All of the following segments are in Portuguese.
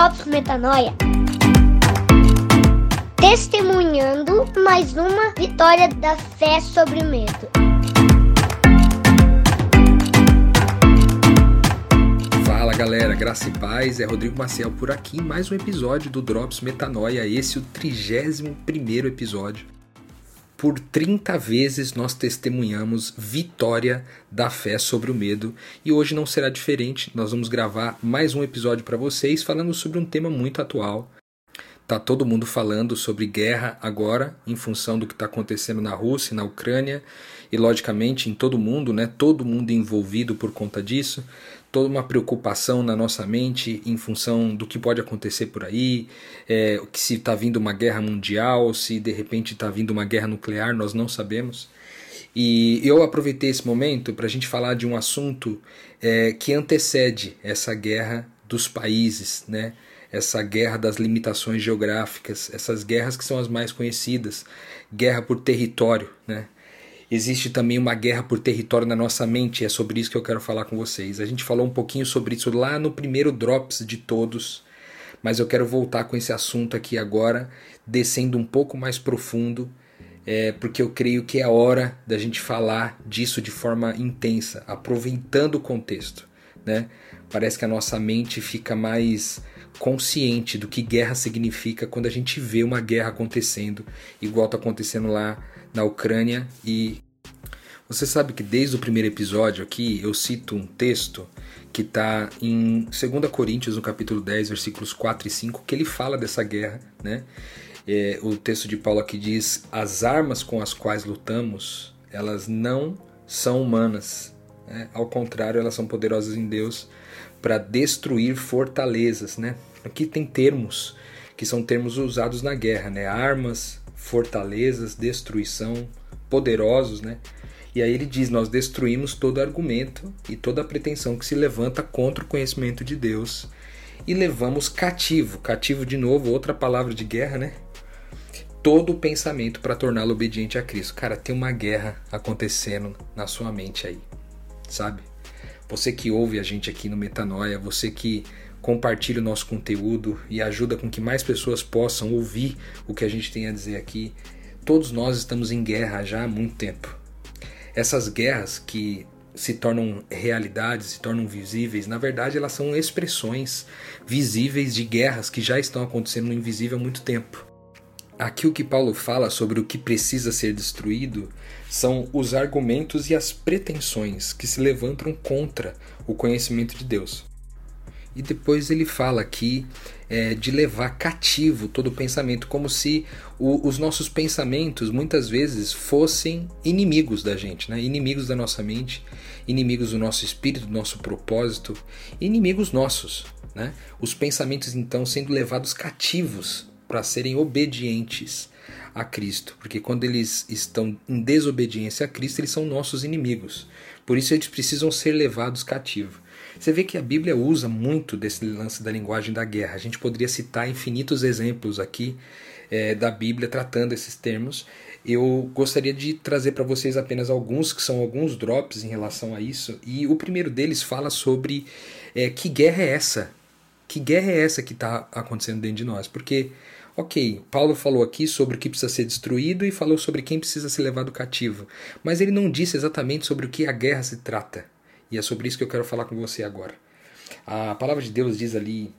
Drops Metanoia. Testemunhando mais uma vitória da fé sobre o medo. Fala galera, graça e paz, é Rodrigo Maciel por aqui. Em mais um episódio do Drops Metanoia, esse é o 31 primeiro episódio por 30 vezes nós testemunhamos vitória da fé sobre o medo e hoje não será diferente. Nós vamos gravar mais um episódio para vocês falando sobre um tema muito atual. Tá todo mundo falando sobre guerra agora, em função do que está acontecendo na Rússia, na Ucrânia e logicamente em todo mundo, né? Todo mundo envolvido por conta disso toda uma preocupação na nossa mente em função do que pode acontecer por aí, é, que se está vindo uma guerra mundial, se de repente está vindo uma guerra nuclear, nós não sabemos. E eu aproveitei esse momento para a gente falar de um assunto é, que antecede essa guerra dos países, né? essa guerra das limitações geográficas, essas guerras que são as mais conhecidas, guerra por território, né? Existe também uma guerra por território na nossa mente, é sobre isso que eu quero falar com vocês. A gente falou um pouquinho sobre isso lá no primeiro Drops de todos, mas eu quero voltar com esse assunto aqui agora, descendo um pouco mais profundo, é, porque eu creio que é hora da gente falar disso de forma intensa, aproveitando o contexto. Né? Parece que a nossa mente fica mais consciente do que guerra significa quando a gente vê uma guerra acontecendo, igual está acontecendo lá na Ucrânia e você sabe que desde o primeiro episódio aqui eu cito um texto que está em 2 Coríntios, no capítulo 10, versículos 4 e 5, que ele fala dessa guerra, né? É, o texto de Paulo aqui diz: As armas com as quais lutamos, elas não são humanas. Né? Ao contrário, elas são poderosas em Deus para destruir fortalezas. Né? Aqui tem termos que são termos usados na guerra, né? armas, fortalezas, destruição, poderosos, né? E aí ele diz: Nós destruímos todo argumento e toda pretensão que se levanta contra o conhecimento de Deus e levamos cativo, cativo de novo, outra palavra de guerra, né? Todo o pensamento para torná-lo obediente a Cristo. Cara, tem uma guerra acontecendo na sua mente aí, sabe? Você que ouve a gente aqui no Metanoia, você que compartilha o nosso conteúdo e ajuda com que mais pessoas possam ouvir o que a gente tem a dizer aqui. Todos nós estamos em guerra já há muito tempo. Essas guerras que se tornam realidades, se tornam visíveis, na verdade elas são expressões visíveis de guerras que já estão acontecendo no invisível há muito tempo. Aqui o que Paulo fala sobre o que precisa ser destruído são os argumentos e as pretensões que se levantam contra o conhecimento de Deus. E depois ele fala aqui é, de levar cativo todo o pensamento, como se o, os nossos pensamentos muitas vezes fossem inimigos da gente, né? inimigos da nossa mente, inimigos do nosso espírito, do nosso propósito, inimigos nossos. Né? Os pensamentos então sendo levados cativos para serem obedientes a Cristo, porque quando eles estão em desobediência a Cristo, eles são nossos inimigos. Por isso eles precisam ser levados cativos. Você vê que a Bíblia usa muito desse lance da linguagem da guerra. A gente poderia citar infinitos exemplos aqui é, da Bíblia tratando esses termos. Eu gostaria de trazer para vocês apenas alguns, que são alguns drops em relação a isso. E o primeiro deles fala sobre é, que guerra é essa? Que guerra é essa que está acontecendo dentro de nós? Porque, ok, Paulo falou aqui sobre o que precisa ser destruído e falou sobre quem precisa ser levado cativo. Mas ele não disse exatamente sobre o que a guerra se trata. E é sobre isso que eu quero falar com você agora. A palavra de Deus diz ali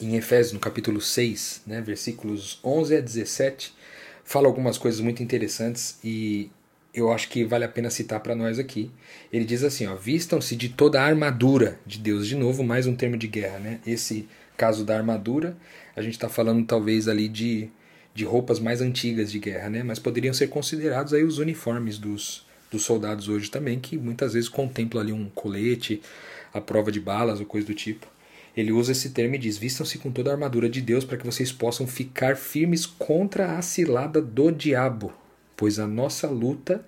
em Efésios, no capítulo 6, né, versículos 11 a 17, fala algumas coisas muito interessantes e eu acho que vale a pena citar para nós aqui. Ele diz assim: vistam-se de toda a armadura de Deus. De novo, mais um termo de guerra, né? Esse caso da armadura, a gente está falando talvez ali de, de roupas mais antigas de guerra, né? Mas poderiam ser considerados aí os uniformes dos, dos soldados hoje também, que muitas vezes contemplam ali um colete, a prova de balas ou coisa do tipo. Ele usa esse termo e diz: Vistam-se com toda a armadura de Deus para que vocês possam ficar firmes contra a cilada do diabo, pois a nossa luta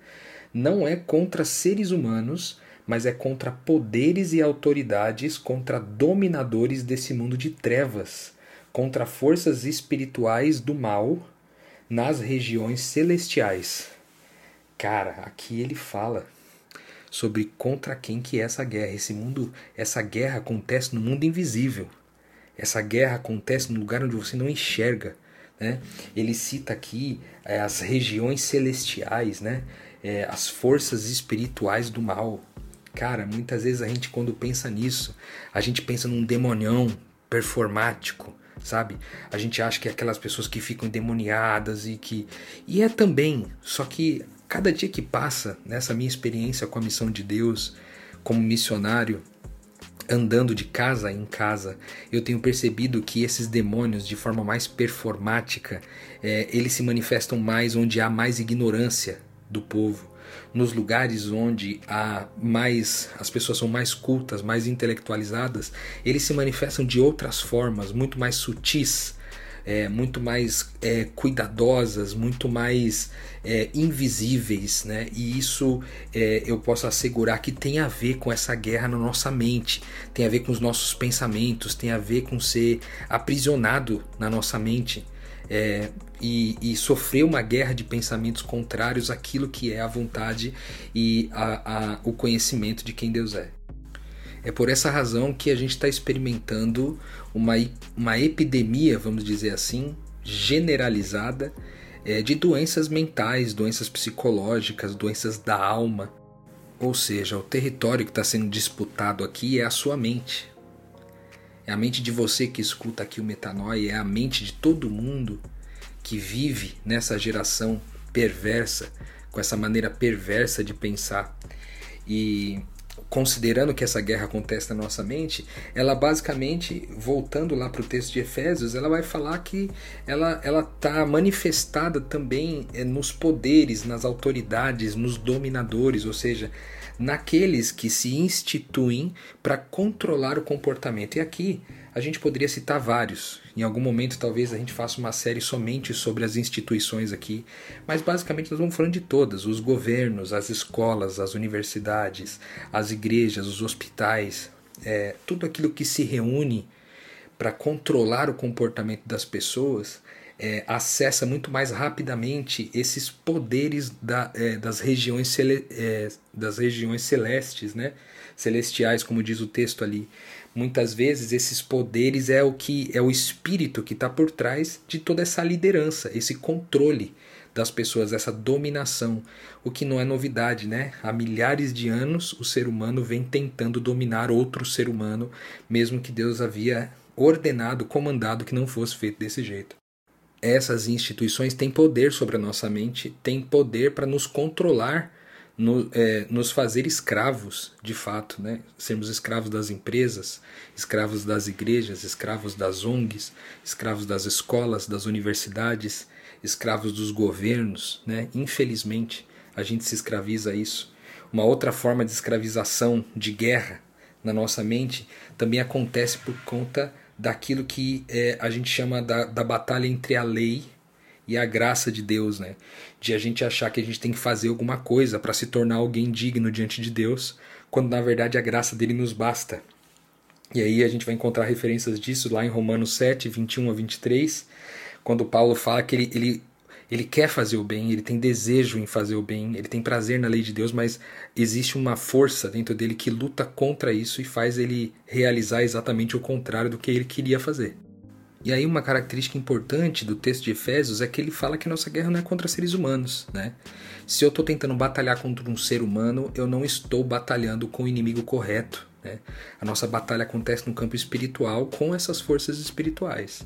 não é contra seres humanos, mas é contra poderes e autoridades, contra dominadores desse mundo de trevas, contra forças espirituais do mal nas regiões celestiais. Cara, aqui ele fala sobre contra quem que é essa guerra. Esse mundo, essa guerra acontece no mundo invisível. Essa guerra acontece no lugar onde você não enxerga. Né? Ele cita aqui é, as regiões celestiais, né? É, as forças espirituais do mal. Cara, muitas vezes a gente, quando pensa nisso, a gente pensa num demonião performático, sabe? A gente acha que é aquelas pessoas que ficam endemoniadas e que. E é também, só que cada dia que passa, nessa minha experiência com a missão de Deus, como missionário, andando de casa em casa, eu tenho percebido que esses demônios, de forma mais performática, é, eles se manifestam mais onde há mais ignorância do povo, nos lugares onde há mais as pessoas são mais cultas, mais intelectualizadas, eles se manifestam de outras formas, muito mais sutis, é, muito mais é, cuidadosas, muito mais é, invisíveis, né? E isso é, eu posso assegurar que tem a ver com essa guerra na nossa mente, tem a ver com os nossos pensamentos, tem a ver com ser aprisionado na nossa mente. É, e, e, sofrer uma guerra de pensamentos contrários àquilo que é a vontade e a, a, o conhecimento de quem Deus é. É por essa razão que a gente está experimentando uma, uma epidemia, vamos dizer assim, generalizada é, de doenças mentais, doenças psicológicas, doenças da alma. Ou seja, o território que está sendo disputado aqui é a sua mente. É a mente de você que escuta aqui o metanoia, é a mente de todo mundo que vive nessa geração perversa, com essa maneira perversa de pensar. E considerando que essa guerra acontece na nossa mente, ela basicamente, voltando lá para o texto de Efésios, ela vai falar que ela ela está manifestada também é, nos poderes, nas autoridades, nos dominadores, ou seja, naqueles que se instituem para controlar o comportamento. E aqui a gente poderia citar vários. Em algum momento, talvez a gente faça uma série somente sobre as instituições aqui, mas basicamente nós vamos falando de todas: os governos, as escolas, as universidades, as igrejas, os hospitais, é, tudo aquilo que se reúne para controlar o comportamento das pessoas. É, acessa muito mais rapidamente esses poderes da, é, das, regiões cele, é, das regiões celestes, né? celestiais, como diz o texto ali. Muitas vezes esses poderes é o que é o espírito que está por trás de toda essa liderança, esse controle das pessoas, essa dominação, o que não é novidade, né? Há milhares de anos o ser humano vem tentando dominar outro ser humano, mesmo que Deus havia ordenado, comandado que não fosse feito desse jeito. Essas instituições têm poder sobre a nossa mente, têm poder para nos controlar no, é, nos fazer escravos, de fato, né? sermos escravos das empresas, escravos das igrejas, escravos das ONGs, escravos das escolas, das universidades, escravos dos governos. Né? Infelizmente, a gente se escraviza a isso. Uma outra forma de escravização, de guerra na nossa mente, também acontece por conta daquilo que é, a gente chama da, da batalha entre a lei e a graça de Deus, né? De a gente achar que a gente tem que fazer alguma coisa para se tornar alguém digno diante de Deus, quando na verdade a graça dele nos basta. E aí a gente vai encontrar referências disso lá em Romanos 7, 21 a 23, quando Paulo fala que ele, ele, ele quer fazer o bem, ele tem desejo em fazer o bem, ele tem prazer na lei de Deus, mas existe uma força dentro dele que luta contra isso e faz ele realizar exatamente o contrário do que ele queria fazer. E aí uma característica importante do texto de Efésios é que ele fala que nossa guerra não é contra seres humanos, né? Se eu estou tentando batalhar contra um ser humano, eu não estou batalhando com o inimigo correto, né? A nossa batalha acontece no campo espiritual com essas forças espirituais,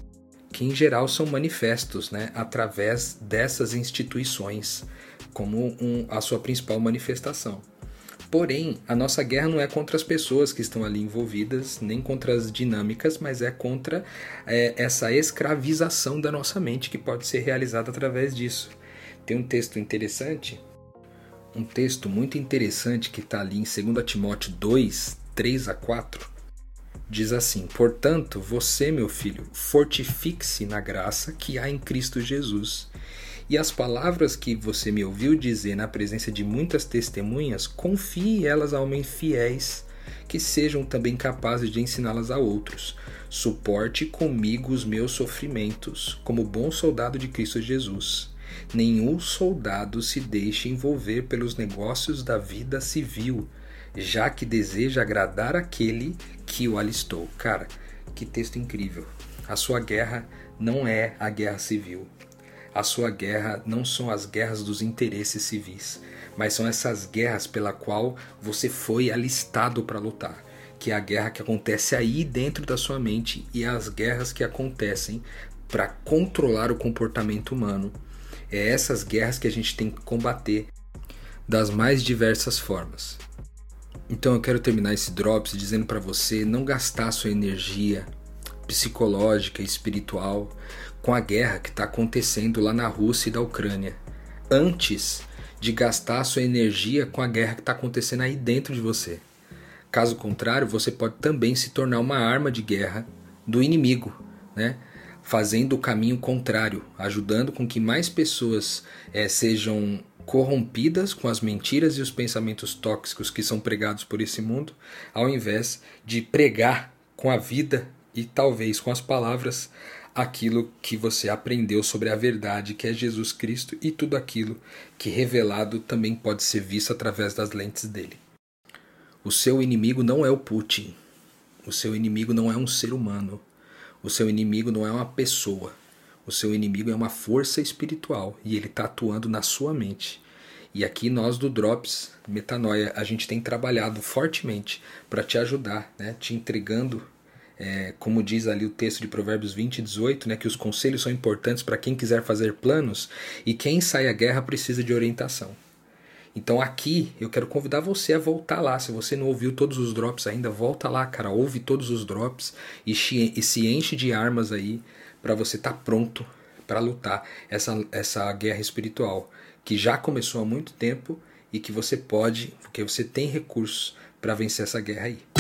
que em geral são manifestos, né, através dessas instituições como um, a sua principal manifestação. Porém, a nossa guerra não é contra as pessoas que estão ali envolvidas, nem contra as dinâmicas, mas é contra é, essa escravização da nossa mente que pode ser realizada através disso. Tem um texto interessante, um texto muito interessante que está ali em 2 Timóteo 2, 3 a 4. Diz assim: Portanto, você, meu filho, fortifique-se na graça que há em Cristo Jesus e as palavras que você me ouviu dizer na presença de muitas testemunhas, confie elas a homens fiéis, que sejam também capazes de ensiná-las a outros. Suporte comigo os meus sofrimentos, como bom soldado de Cristo Jesus. Nenhum soldado se deixe envolver pelos negócios da vida civil, já que deseja agradar aquele que o alistou. Cara, que texto incrível. A sua guerra não é a guerra civil. A sua guerra não são as guerras dos interesses civis, mas são essas guerras pela qual você foi alistado para lutar, que é a guerra que acontece aí dentro da sua mente e as guerras que acontecem para controlar o comportamento humano. É essas guerras que a gente tem que combater das mais diversas formas. Então eu quero terminar esse drops dizendo para você não gastar sua energia psicológica e espiritual com a guerra que está acontecendo lá na Rússia e da Ucrânia, antes de gastar sua energia com a guerra que está acontecendo aí dentro de você. Caso contrário, você pode também se tornar uma arma de guerra do inimigo, né? fazendo o caminho contrário, ajudando com que mais pessoas é, sejam corrompidas com as mentiras e os pensamentos tóxicos que são pregados por esse mundo, ao invés de pregar com a vida e talvez com as palavras aquilo que você aprendeu sobre a verdade que é Jesus Cristo e tudo aquilo que revelado também pode ser visto através das lentes dele. O seu inimigo não é o Putin. O seu inimigo não é um ser humano. O seu inimigo não é uma pessoa. O seu inimigo é uma força espiritual e ele está atuando na sua mente. E aqui nós do Drops Metanoia, a gente tem trabalhado fortemente para te ajudar, né? te entregando é, como diz ali o texto de Provérbios 20 e 18, né, que os conselhos são importantes para quem quiser fazer planos e quem sai à guerra precisa de orientação. Então aqui eu quero convidar você a voltar lá. Se você não ouviu todos os drops ainda, volta lá, cara. Ouve todos os drops e, e se enche de armas aí para você estar tá pronto para lutar essa, essa guerra espiritual que já começou há muito tempo e que você pode, porque você tem recursos para vencer essa guerra aí.